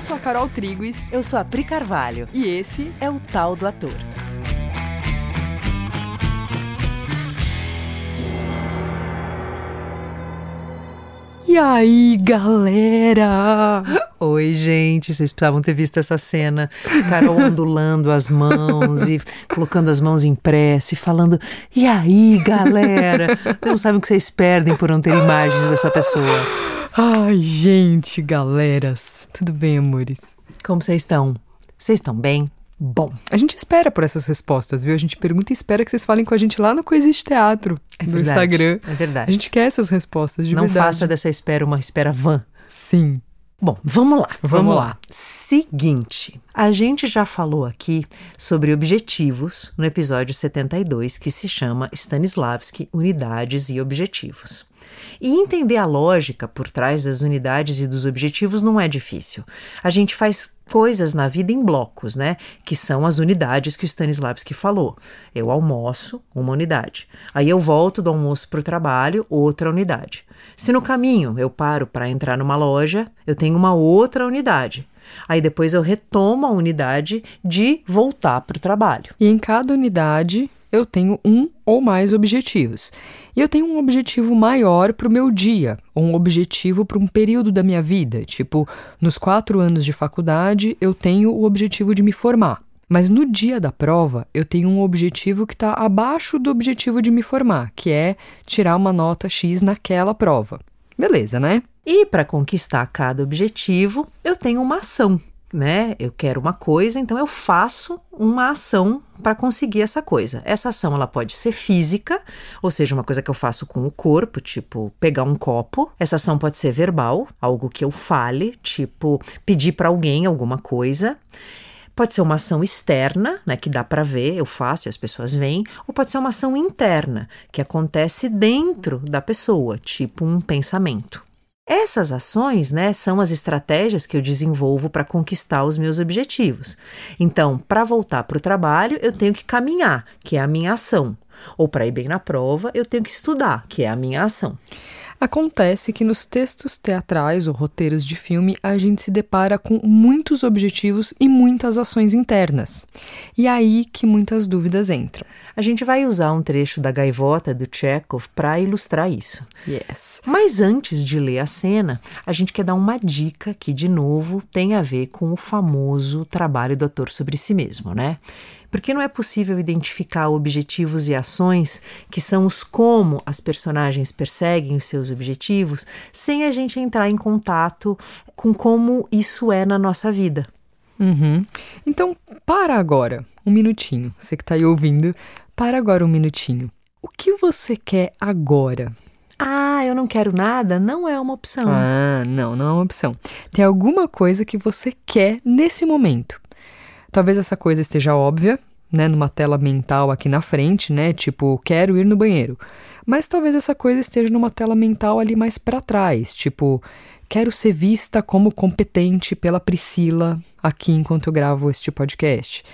Eu sou a Carol Triguis. Eu sou a Pri Carvalho. E esse é o Tal do Ator. E aí, galera? Oi, gente, vocês precisavam ter visto essa cena. Carol ondulando as mãos e colocando as mãos em prece, falando: E aí, galera? Vocês não sabem o que vocês perdem por não ter imagens dessa pessoa. Ai, gente, galeras. Tudo bem, amores? Como vocês estão? Vocês estão bem? Bom, a gente espera por essas respostas, viu? A gente pergunta e espera que vocês falem com a gente lá no Coexiste Teatro, é no verdade, Instagram. É verdade. A gente quer essas respostas de Não verdade. faça dessa espera uma espera vã. Sim. Bom, vamos lá. Vamos, vamos lá. lá. Seguinte, a gente já falou aqui sobre objetivos no episódio 72, que se chama Stanislavski Unidades e Objetivos. E entender a lógica por trás das unidades e dos objetivos não é difícil. A gente faz coisas na vida em blocos, né? Que são as unidades que o Stanislavski falou. Eu almoço, uma unidade. Aí eu volto do almoço para o trabalho, outra unidade. Se no caminho eu paro para entrar numa loja, eu tenho uma outra unidade. Aí depois eu retomo a unidade de voltar para o trabalho. E em cada unidade eu tenho um ou mais objetivos. E eu tenho um objetivo maior para o meu dia, ou um objetivo para um período da minha vida. Tipo, nos quatro anos de faculdade, eu tenho o objetivo de me formar. Mas no dia da prova, eu tenho um objetivo que está abaixo do objetivo de me formar, que é tirar uma nota X naquela prova. Beleza, né? E para conquistar cada objetivo, eu tenho uma ação né? Eu quero uma coisa, então eu faço uma ação para conseguir essa coisa. Essa ação ela pode ser física, ou seja, uma coisa que eu faço com o corpo, tipo pegar um copo. Essa ação pode ser verbal, algo que eu fale, tipo pedir para alguém alguma coisa. Pode ser uma ação externa, né, que dá para ver, eu faço e as pessoas veem, ou pode ser uma ação interna, que acontece dentro da pessoa, tipo um pensamento. Essas ações, né, são as estratégias que eu desenvolvo para conquistar os meus objetivos. Então, para voltar para o trabalho, eu tenho que caminhar, que é a minha ação. Ou para ir bem na prova, eu tenho que estudar, que é a minha ação. Acontece que nos textos teatrais ou roteiros de filme a gente se depara com muitos objetivos e muitas ações internas. E é aí que muitas dúvidas entram. A gente vai usar um trecho da Gaivota do Chekhov para ilustrar isso. Yes. Mas antes de ler a cena, a gente quer dar uma dica que, de novo, tem a ver com o famoso trabalho do ator sobre si mesmo, né? Porque não é possível identificar objetivos e ações, que são os como as personagens perseguem os seus objetivos, sem a gente entrar em contato com como isso é na nossa vida. Uhum. Então, para agora, um minutinho. Você que está aí ouvindo, para agora um minutinho. O que você quer agora? Ah, eu não quero nada, não é uma opção. Ah, não, não é uma opção. Tem alguma coisa que você quer nesse momento. Talvez essa coisa esteja óbvia, né, numa tela mental aqui na frente, né, tipo, quero ir no banheiro. Mas talvez essa coisa esteja numa tela mental ali mais para trás, tipo, quero ser vista como competente pela Priscila aqui enquanto eu gravo este podcast.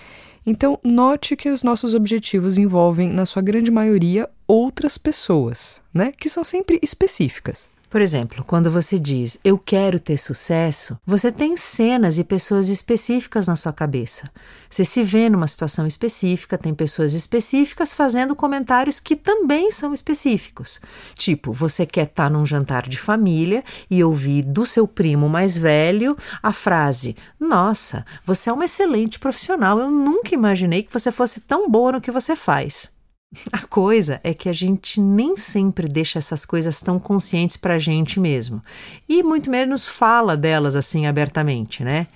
Então, note que os nossos objetivos envolvem, na sua grande maioria, outras pessoas, né, que são sempre específicas. Por exemplo, quando você diz eu quero ter sucesso, você tem cenas e pessoas específicas na sua cabeça. Você se vê numa situação específica, tem pessoas específicas fazendo comentários que também são específicos. Tipo, você quer estar num jantar de família e ouvir do seu primo mais velho a frase: Nossa, você é uma excelente profissional, eu nunca imaginei que você fosse tão boa no que você faz. A coisa é que a gente nem sempre deixa essas coisas tão conscientes para a gente mesmo. E muito menos fala delas assim abertamente, né?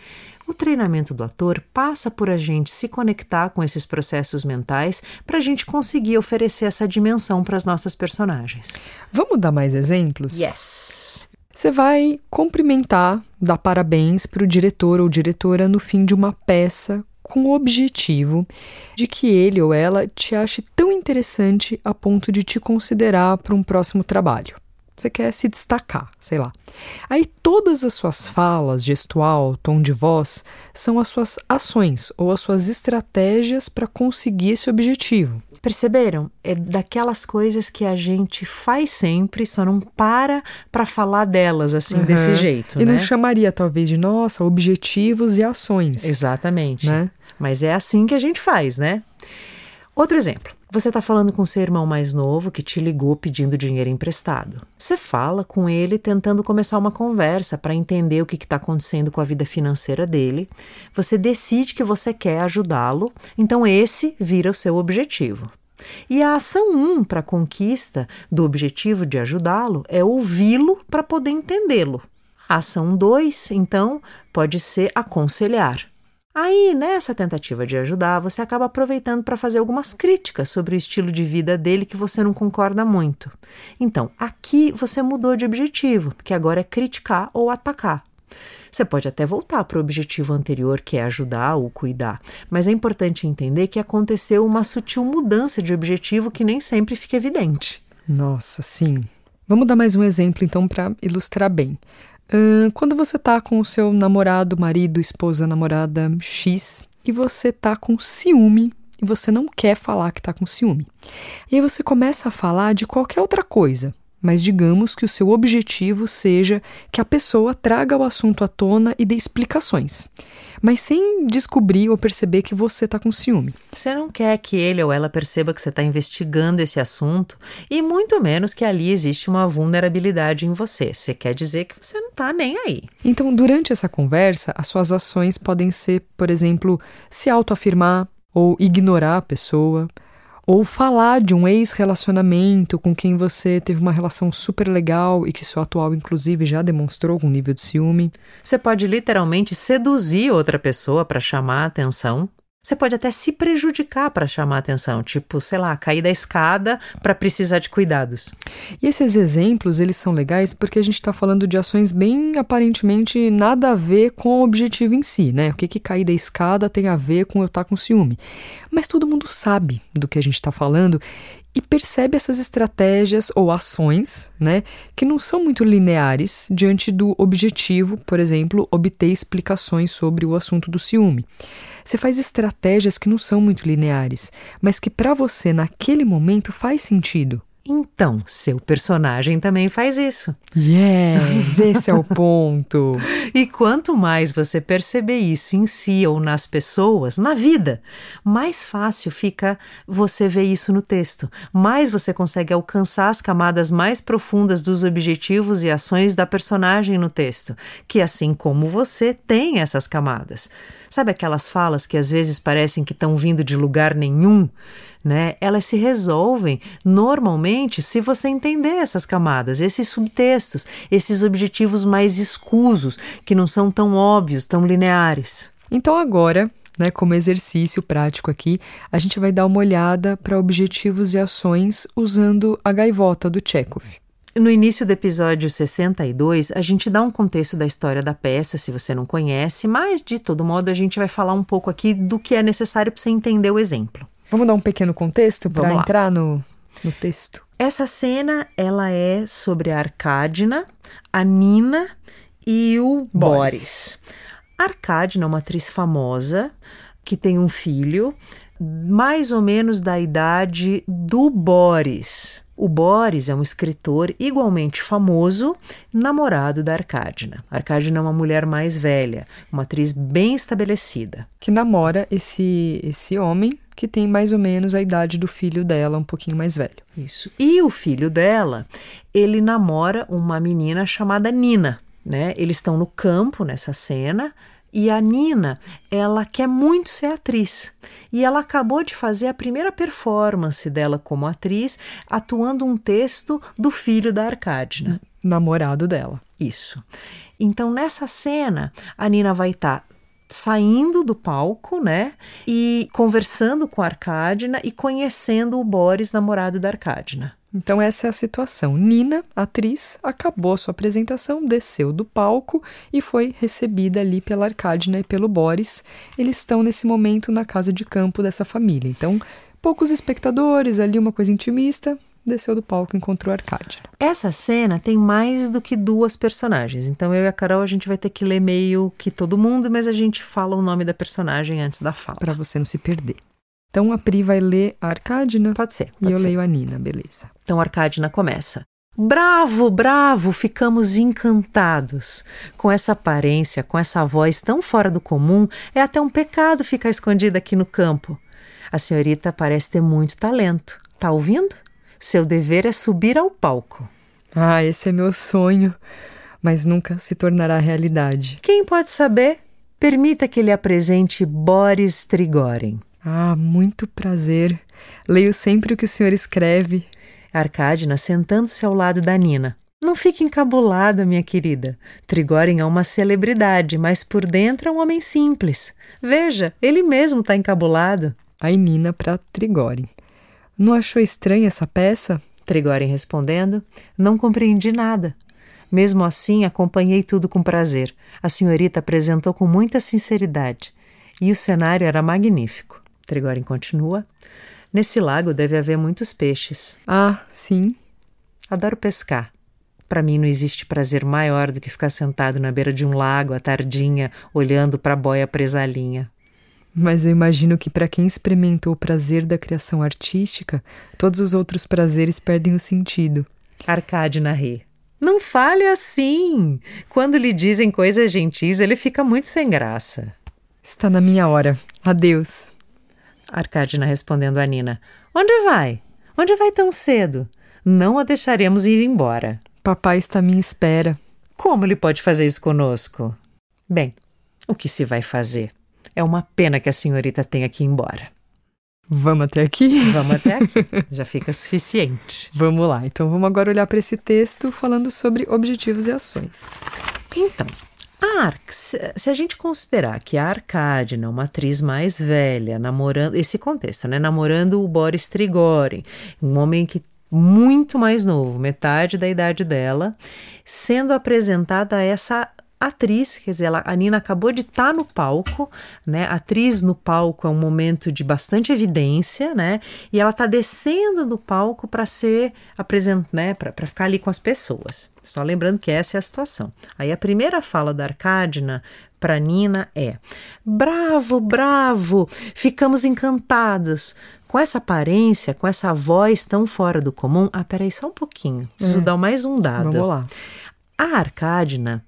O treinamento do ator passa por a gente se conectar com esses processos mentais para a gente conseguir oferecer essa dimensão para as nossas personagens. Vamos dar mais exemplos? Yes! Você vai cumprimentar, dar parabéns para o diretor ou diretora no fim de uma peça com o objetivo de que ele ou ela te ache tão interessante a ponto de te considerar para um próximo trabalho. Você quer se destacar, sei lá. Aí todas as suas falas, gestual, tom de voz, são as suas ações ou as suas estratégias para conseguir esse objetivo. Perceberam? É daquelas coisas que a gente faz sempre, só não para para falar delas assim, uhum. desse jeito. E né? não chamaria, talvez, de nossa, objetivos e ações. Exatamente. Né? Mas é assim que a gente faz, né? Outro exemplo. Você está falando com seu irmão mais novo que te ligou pedindo dinheiro emprestado. Você fala com ele tentando começar uma conversa para entender o que está acontecendo com a vida financeira dele. Você decide que você quer ajudá-lo, então esse vira o seu objetivo. E a ação 1 um para a conquista do objetivo de ajudá-lo é ouvi-lo para poder entendê-lo. A ação 2, então, pode ser aconselhar. Aí, nessa tentativa de ajudar, você acaba aproveitando para fazer algumas críticas sobre o estilo de vida dele que você não concorda muito. Então, aqui você mudou de objetivo, que agora é criticar ou atacar. Você pode até voltar para o objetivo anterior, que é ajudar ou cuidar, mas é importante entender que aconteceu uma sutil mudança de objetivo que nem sempre fica evidente. Nossa, sim. Vamos dar mais um exemplo então para ilustrar bem. Quando você tá com o seu namorado, marido, esposa, namorada X e você tá com ciúme e você não quer falar que tá com ciúme. E aí você começa a falar de qualquer outra coisa, mas digamos que o seu objetivo seja que a pessoa traga o assunto à tona e dê explicações, mas sem descobrir ou perceber que você está com ciúme. Você não quer que ele ou ela perceba que você está investigando esse assunto e muito menos que ali existe uma vulnerabilidade em você. Você quer dizer que você não está nem aí. Então, durante essa conversa, as suas ações podem ser, por exemplo, se autoafirmar ou ignorar a pessoa ou falar de um ex-relacionamento com quem você teve uma relação super legal e que seu atual, inclusive, já demonstrou algum nível de ciúme. Você pode literalmente seduzir outra pessoa para chamar a atenção você pode até se prejudicar para chamar atenção, tipo, sei lá, cair da escada para precisar de cuidados. E esses exemplos, eles são legais porque a gente está falando de ações bem aparentemente nada a ver com o objetivo em si, né? O que, que cair da escada tem a ver com eu estar tá com ciúme. Mas todo mundo sabe do que a gente está falando e percebe essas estratégias ou ações, né, que não são muito lineares diante do objetivo, por exemplo, obter explicações sobre o assunto do ciúme. Você faz estratégias que não são muito lineares, mas que para você naquele momento faz sentido. Então, seu personagem também faz isso. Yes, esse é o ponto. e quanto mais você perceber isso em si ou nas pessoas, na vida, mais fácil fica você ver isso no texto. Mais você consegue alcançar as camadas mais profundas dos objetivos e ações da personagem no texto, que assim como você tem essas camadas. Sabe aquelas falas que às vezes parecem que estão vindo de lugar nenhum? Né? Elas se resolvem normalmente se você entender essas camadas, esses subtextos, esses objetivos mais escusos, que não são tão óbvios, tão lineares. Então agora, né, como exercício prático aqui, a gente vai dar uma olhada para objetivos e ações usando a gaivota do Chekhov. No início do episódio 62, a gente dá um contexto da história da peça, se você não conhece, mas de todo modo a gente vai falar um pouco aqui do que é necessário para você entender o exemplo. Vamos dar um pequeno contexto para entrar no, no texto? Essa cena ela é sobre a Arcádina, a Nina e o Boris. Boris. Arcádina é uma atriz famosa que tem um filho mais ou menos da idade do Boris. O Boris é um escritor igualmente famoso, namorado da Arcádina. Arcádina é uma mulher mais velha, uma atriz bem estabelecida. Que namora esse, esse homem que tem mais ou menos a idade do filho dela, um pouquinho mais velho. Isso. E o filho dela, ele namora uma menina chamada Nina. Né? Eles estão no campo nessa cena e a Nina, ela quer muito ser atriz. E ela acabou de fazer a primeira performance dela como atriz, atuando um texto do filho da Arcádina. Namorado dela. Isso. Então, nessa cena, a Nina vai estar tá saindo do palco, né? E conversando com a Arcádina e conhecendo o Boris, namorado da Arcádina. Então, essa é a situação. Nina, atriz, acabou sua apresentação, desceu do palco e foi recebida ali pela Arcádina e pelo Boris. Eles estão nesse momento na casa de campo dessa família. Então, poucos espectadores, ali uma coisa intimista. Desceu do palco e encontrou a Arcádina. Essa cena tem mais do que duas personagens. Então, eu e a Carol, a gente vai ter que ler meio que todo mundo, mas a gente fala o nome da personagem antes da fala. Para você não se perder. Então a Pri vai ler a Arcádina Pode ser. e pode eu ser. leio a Nina, beleza. Então a Arcádina começa. Bravo, bravo, ficamos encantados. Com essa aparência, com essa voz tão fora do comum, é até um pecado ficar escondida aqui no campo. A senhorita parece ter muito talento. Tá ouvindo? Seu dever é subir ao palco. Ah, esse é meu sonho, mas nunca se tornará realidade. Quem pode saber? Permita que lhe apresente Boris Trigorin. Ah, muito prazer. Leio sempre o que o senhor escreve. Arcádina sentando-se ao lado da Nina. Não fique encabulada, minha querida. Trigorin é uma celebridade, mas por dentro é um homem simples. Veja, ele mesmo está encabulado. Aí Nina para Trigorin. Não achou estranha essa peça? Trigorin respondendo: Não compreendi nada. Mesmo assim, acompanhei tudo com prazer. A senhorita apresentou com muita sinceridade. E o cenário era magnífico. Trigorin continua: Nesse lago deve haver muitos peixes. Ah, sim. Adoro pescar. Para mim não existe prazer maior do que ficar sentado na beira de um lago à tardinha, olhando para a boia presa à linha. Mas eu imagino que para quem experimentou o prazer da criação artística, todos os outros prazeres perdem o sentido. Arcádina ri. Não fale assim! Quando lhe dizem coisas gentis, ele fica muito sem graça. Está na minha hora. Adeus. Arcádina respondendo a Nina. Onde vai? Onde vai tão cedo? Não a deixaremos ir embora. Papai está à minha espera. Como ele pode fazer isso conosco? Bem, o que se vai fazer? É uma pena que a senhorita tenha que ir embora. Vamos até aqui? Vamos até aqui. Já fica suficiente. Vamos lá. Então vamos agora olhar para esse texto falando sobre objetivos e ações. Então, a se a gente considerar que a Arcádina, uma atriz mais velha, namorando esse contexto, né, namorando o Boris Trigorin, um homem que muito mais novo, metade da idade dela, sendo apresentada a essa atriz, quer dizer, ela, a Nina acabou de estar no palco, né? Atriz no palco é um momento de bastante evidência, né? E ela está descendo do palco para ser apresentada, né? Para ficar ali com as pessoas. Só lembrando que essa é a situação. Aí a primeira fala da Arcádina para Nina é: Bravo, bravo, ficamos encantados. Com essa aparência, com essa voz tão fora do comum. Ah, peraí, só um pouquinho. Preciso É. dar mais um dado. Vamos lá. A Arcádina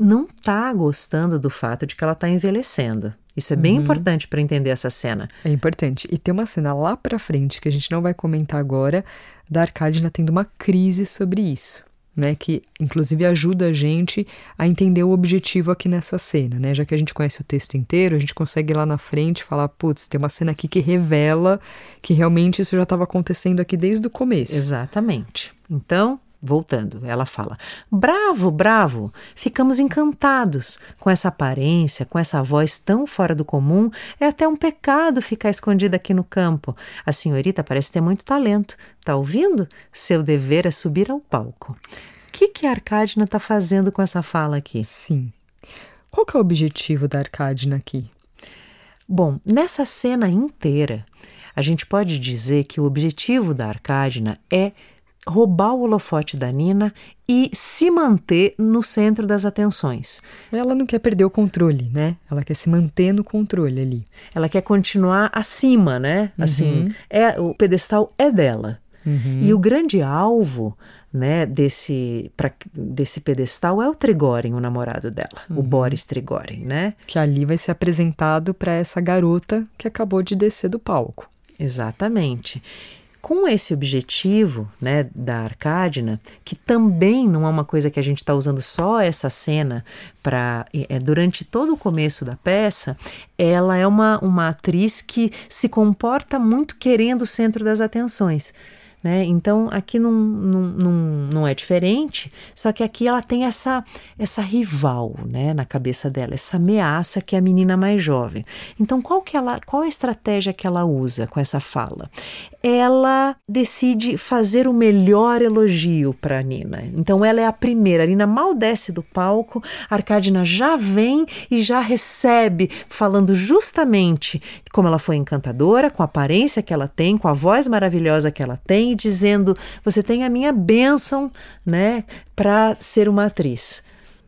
não tá gostando do fato de que ela tá envelhecendo. Isso é bem importante para entender essa cena. É importante. E tem uma cena lá pra frente que a gente não vai comentar agora, da Arcádina tendo uma crise sobre isso. Né, que inclusive ajuda a gente a entender o objetivo aqui nessa cena, né? Já que a gente conhece o texto inteiro, a gente consegue ir lá na frente falar, putz, tem uma cena aqui que revela que realmente isso já estava acontecendo aqui desde o começo. Exatamente. Então, voltando, ela fala: Bravo, bravo! Ficamos encantados. Com essa aparência, com essa voz tão fora do comum, é até um pecado ficar escondida aqui no campo. A senhorita parece ter muito talento. Tá ouvindo? Seu dever é subir ao palco. O que, que a Arcádina está fazendo com essa fala aqui? Sim. Qual que é o objetivo da Arcádina aqui? Bom, nessa cena inteira, a gente pode dizer que o objetivo da Arcádina é roubar o holofote da Nina e se manter no centro das atenções. Ela não quer perder o controle, né? Ela quer se manter no controle ali. Ela quer continuar acima, né? Assim, é o pedestal é dela. E o grande alvo, né, desse, pra, desse pedestal é o Trigorin, o namorado dela, o Boris Trigorin, né? Que ali vai ser apresentado para essa garota que acabou de descer do palco. Exatamente. Com esse objetivo né, da Arcádina, que também não é uma coisa que a gente está usando só essa cena para. É, durante todo o começo da peça, ela é uma, uma atriz que se comporta muito querendo o centro das atenções. Né? Então aqui não, não, não, não é diferente, só que aqui ela tem essa, essa rival né, na cabeça dela, essa ameaça que é a menina mais jovem. Então qual, que ela, qual a estratégia que ela usa com essa fala? Ela decide fazer o melhor elogio para Nina. Então ela é a primeira. A Nina mal desce do palco, a já vem e já recebe, falando justamente como ela foi encantadora, com a aparência que ela tem, com a voz maravilhosa que ela tem, dizendo: Você tem a minha bênção, né, para ser uma atriz.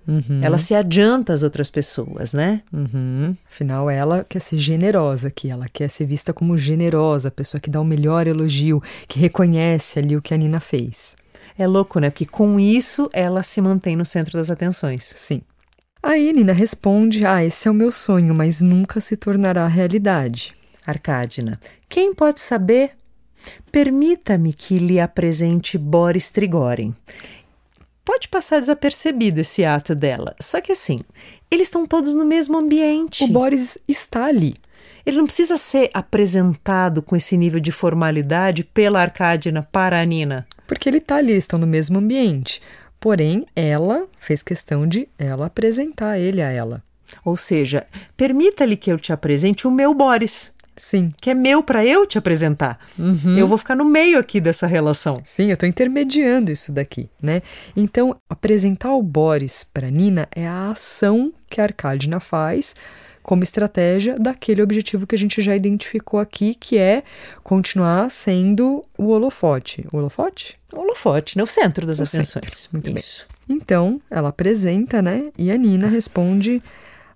Uhum. Ela se adianta às outras pessoas, né? Uhum. Afinal, ela quer ser generosa aqui, ela quer ser vista como generosa, a pessoa que dá o melhor elogio, que reconhece ali o que a Nina fez. É louco, né? Porque com isso ela se mantém no centro das atenções. Sim. Aí Nina responde: Ah, esse é o meu sonho, mas nunca se tornará realidade. Arcádina, quem pode saber? Permita-me que lhe apresente Boris Trigorin. Pode passar desapercebido esse ato dela, só que assim, eles estão todos no mesmo ambiente. O Boris está ali. Ele não precisa ser apresentado com esse nível de formalidade pela Arcádina para a Nina. Porque ele está ali, eles estão no mesmo ambiente. Porém, ela fez questão de ela apresentar ele a ela. Ou seja, permita-lhe que eu te apresente o meu Boris. Sim. Que é meu para eu te apresentar. Uhum. Eu vou ficar no meio aqui dessa relação. Sim, eu estou intermediando isso daqui, né? Então, apresentar o Boris para Nina é a ação que a Arcadina faz como estratégia daquele objetivo que a gente já identificou aqui, que é continuar sendo o holofote. O holofote? O holofote, né? O centro das O atenções. centro, muito bem. Isso. Então, ela apresenta, né? E a Nina responde: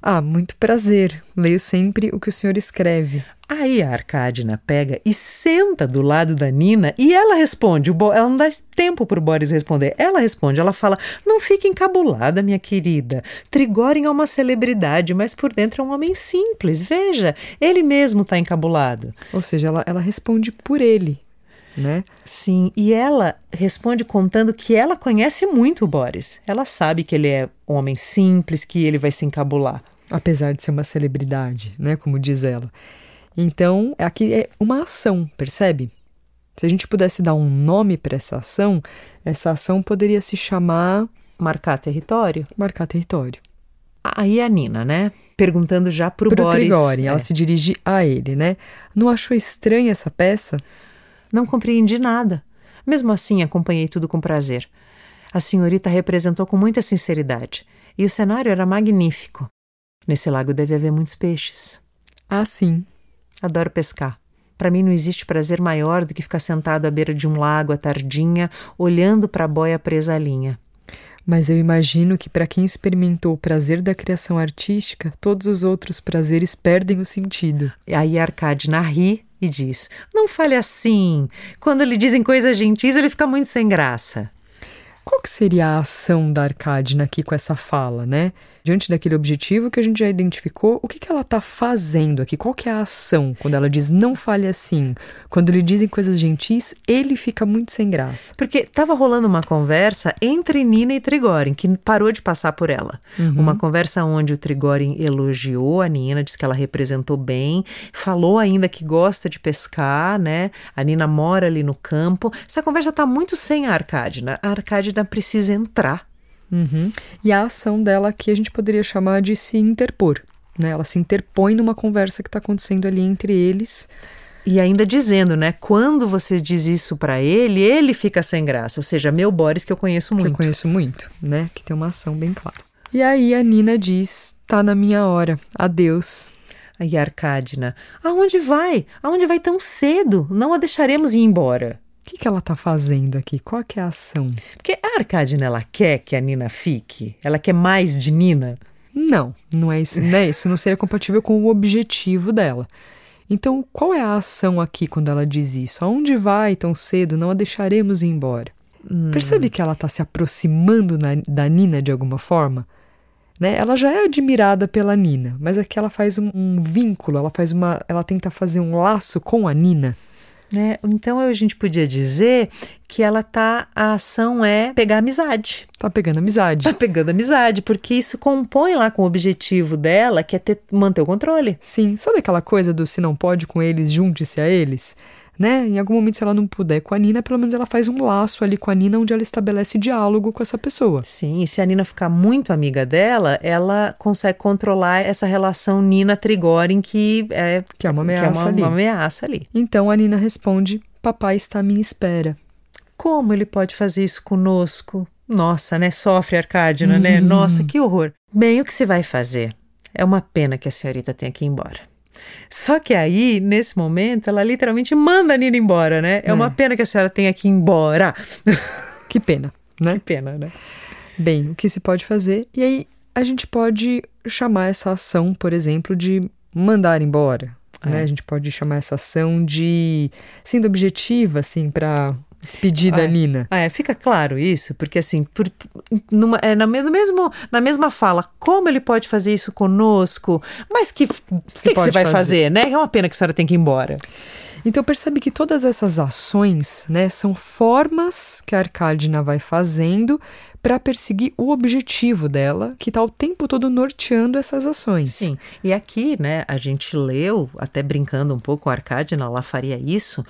Ah, muito prazer. Leio sempre o que o senhor escreve. Aí a Arcádina pega e senta do lado da Nina e ela responde. O ela não dá tempo pro Boris responder. Ela responde, ela fala: Não fique encabulada, minha querida. Trigorin é uma celebridade, mas por dentro é um homem simples. Veja, ele mesmo tá encabulado. Ou seja, ela, ela responde por ele, né? Sim, e ela responde contando que ela conhece muito o Boris. Ela sabe que ele é um homem simples, que ele vai se encabular. Apesar de ser uma celebridade, né? Como diz ela. Então, aqui é uma ação, percebe? Se a gente pudesse dar um nome para essa ação, essa ação poderia se chamar Marcar território? marcar território. Aí a Nina, né? Perguntando já pro, Pro Boris. Trigori, ela é, se dirige a ele, né? Não achou estranha essa peça? Não compreendi nada. Mesmo assim, acompanhei tudo com prazer. A senhorita representou com muita sinceridade. E o cenário era magnífico. Nesse lago deve haver muitos peixes. Ah, sim. Adoro pescar. Para mim não existe prazer maior do que ficar sentado à beira de um lago à tardinha, olhando para a boia presa à linha. Mas eu imagino que para quem experimentou o prazer da criação artística, todos os outros prazeres perdem o sentido. Aí a Arcadina ri e diz: Não fale assim. Quando lhe dizem coisas gentis, ele fica muito sem graça. Qual que seria a ação da Arcadina aqui com essa fala, né? Diante daquele objetivo que a gente já identificou, o que, que ela está fazendo aqui? Qual que é a ação quando ela diz não fale assim? Quando lhe dizem coisas gentis, ele fica muito sem graça. Porque estava rolando uma conversa entre Nina e Trigorin, que parou de passar por ela. Uma conversa onde o Trigorin elogiou a Nina, disse que ela representou bem, falou ainda que gosta de pescar, né? A Nina mora ali no campo. Essa conversa está muito sem a Arcádina. A Arcádina precisa entrar. Uhum. E a ação dela aqui a gente poderia chamar de se interpor. Né? Ela se interpõe numa conversa que está acontecendo ali entre eles. E ainda dizendo, né? Quando você diz isso para ele, ele fica sem graça. Ou seja, meu Boris que eu conheço que muito. eu conheço muito, né? Que tem uma ação bem clara. E aí a Nina diz: tá na minha hora, adeus. Aí a Arcádina, aonde vai? Aonde vai tão cedo? Não a deixaremos ir embora. O que, que ela tá fazendo aqui? Qual que é a ação? Porque a Arcádina, ela quer que a Nina fique? Ela quer mais de Nina? Não, não é isso, né? Isso não seria compatível com o objetivo dela. Então, qual é a ação aqui quando ela diz isso? Aonde vai tão cedo? Não a deixaremos ir embora. Percebe que ela está se aproximando na- da Nina de alguma forma? Né? Ela já é admirada pela Nina, mas aqui ela faz um, um vínculo, ela faz uma, ela tenta fazer um laço com a Nina. Né? Então a gente podia dizer que ela tá. A ação é pegar amizade. Tá pegando amizade. Tá pegando amizade, porque isso compõe lá com o objetivo dela, que é ter, manter o controle. Sim, sabe aquela coisa do se não pode com eles, junte-se a eles? Né? Em algum momento, se ela não puder com a Nina, pelo menos ela faz um laço ali com a Nina onde ela estabelece diálogo com essa pessoa. Sim, e se a Nina ficar muito amiga dela, ela consegue controlar essa relação Nina-Trigorin, que é, Que é uma que é ameaça uma, ali. uma ameaça ali. Então a Nina responde: Papai está à minha espera. Como ele pode fazer isso conosco? Nossa, né? Sofre, Arcádina, né? Nossa, que horror. Bem, o que se vai fazer? É uma pena que a senhorita tenha que ir embora. Só que aí, nesse momento, ela literalmente manda a Nina embora, né? É, uma pena que a senhora tenha que ir embora. Que pena, né? que pena, né? Bem, o que se pode fazer? E aí a gente pode chamar essa ação, por exemplo, de mandar embora. É. Né? A gente pode chamar essa ação de sendo objetiva, assim, para despedir da É. Nina. É, fica claro isso, porque assim, por, numa, é, na, no mesmo, na mesma fala, como ele pode fazer isso conosco, mas que, que, que você vai fazer. fazer, né? É uma pena que a senhora tem que ir embora. Então percebe que todas essas ações, né, são formas que a Arcádina vai fazendo para perseguir o objetivo dela, que está o tempo todo norteando essas ações. Sim, e aqui, né, a gente leu, até brincando um pouco, a Arcádina, ela faria isso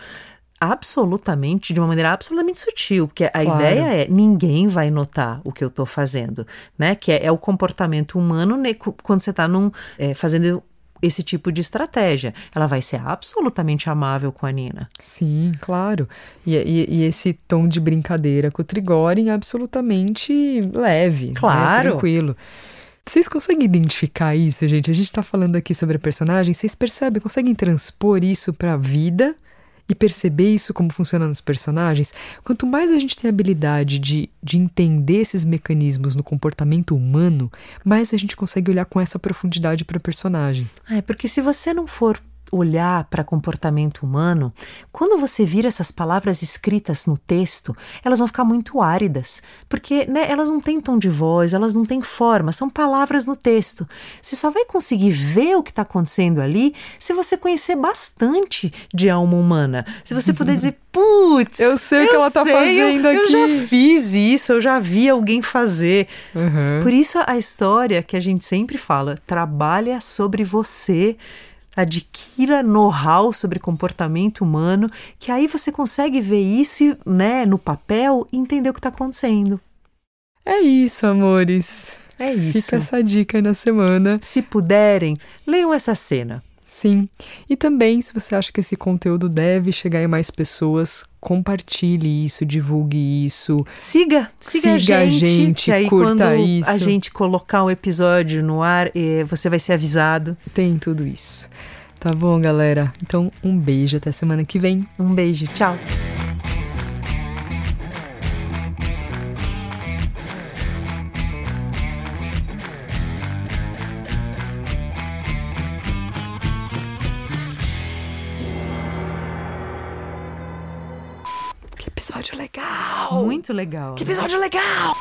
absolutamente, de uma maneira absolutamente sutil, porque a Claro. ideia é ninguém vai notar o que eu tô fazendo, né, que é, é o comportamento humano né, quando você tá num, é, fazendo esse tipo de estratégia. Ela vai ser absolutamente amável com a Nina. Sim, claro. E, e- e esse tom de brincadeira com o Trigorin é absolutamente leve, né, Claro. tranquilo. Vocês conseguem identificar isso, gente? A gente tá falando aqui sobre a personagem, vocês percebem, conseguem transpor isso pra vida e perceber isso como funciona nos personagens? Quanto mais a gente tem habilidade de, de entender esses mecanismos no comportamento humano, mais a gente consegue olhar com essa profundidade para personagem. É, porque se você não for olhar para comportamento humano, quando você vira essas palavras escritas no texto, elas vão ficar muito áridas, porque né, elas não têm tom de voz, elas não têm forma, são palavras no texto. Você só vai conseguir ver o que está acontecendo ali se você conhecer bastante de alma humana. Se você puder dizer, putz, Eu sei o que ela tá sei, fazendo eu, Eu já aqui." fiz isso, eu já vi alguém fazer. Uhum. Por isso a história que a gente sempre fala, trabalha sobre você, adquira know-how sobre comportamento humano, que aí você consegue ver isso, né, no papel e entender o que está acontecendo. É isso, amores. É isso. Fica essa dica aí na semana. Se puderem, leiam essa cena. Sim. E também, se você acha que esse conteúdo deve chegar em mais pessoas, compartilhe isso, divulgue isso. Siga, siga, Siga a a gente, gente, que aí curta quando a isso. gente colocar um episódio no ar, eh, você vai ser avisado. Tem tudo isso. Tá bom, galera? Então, um beijo até semana que vem. Um beijo, tchau. Muito legal. Que episódio legal!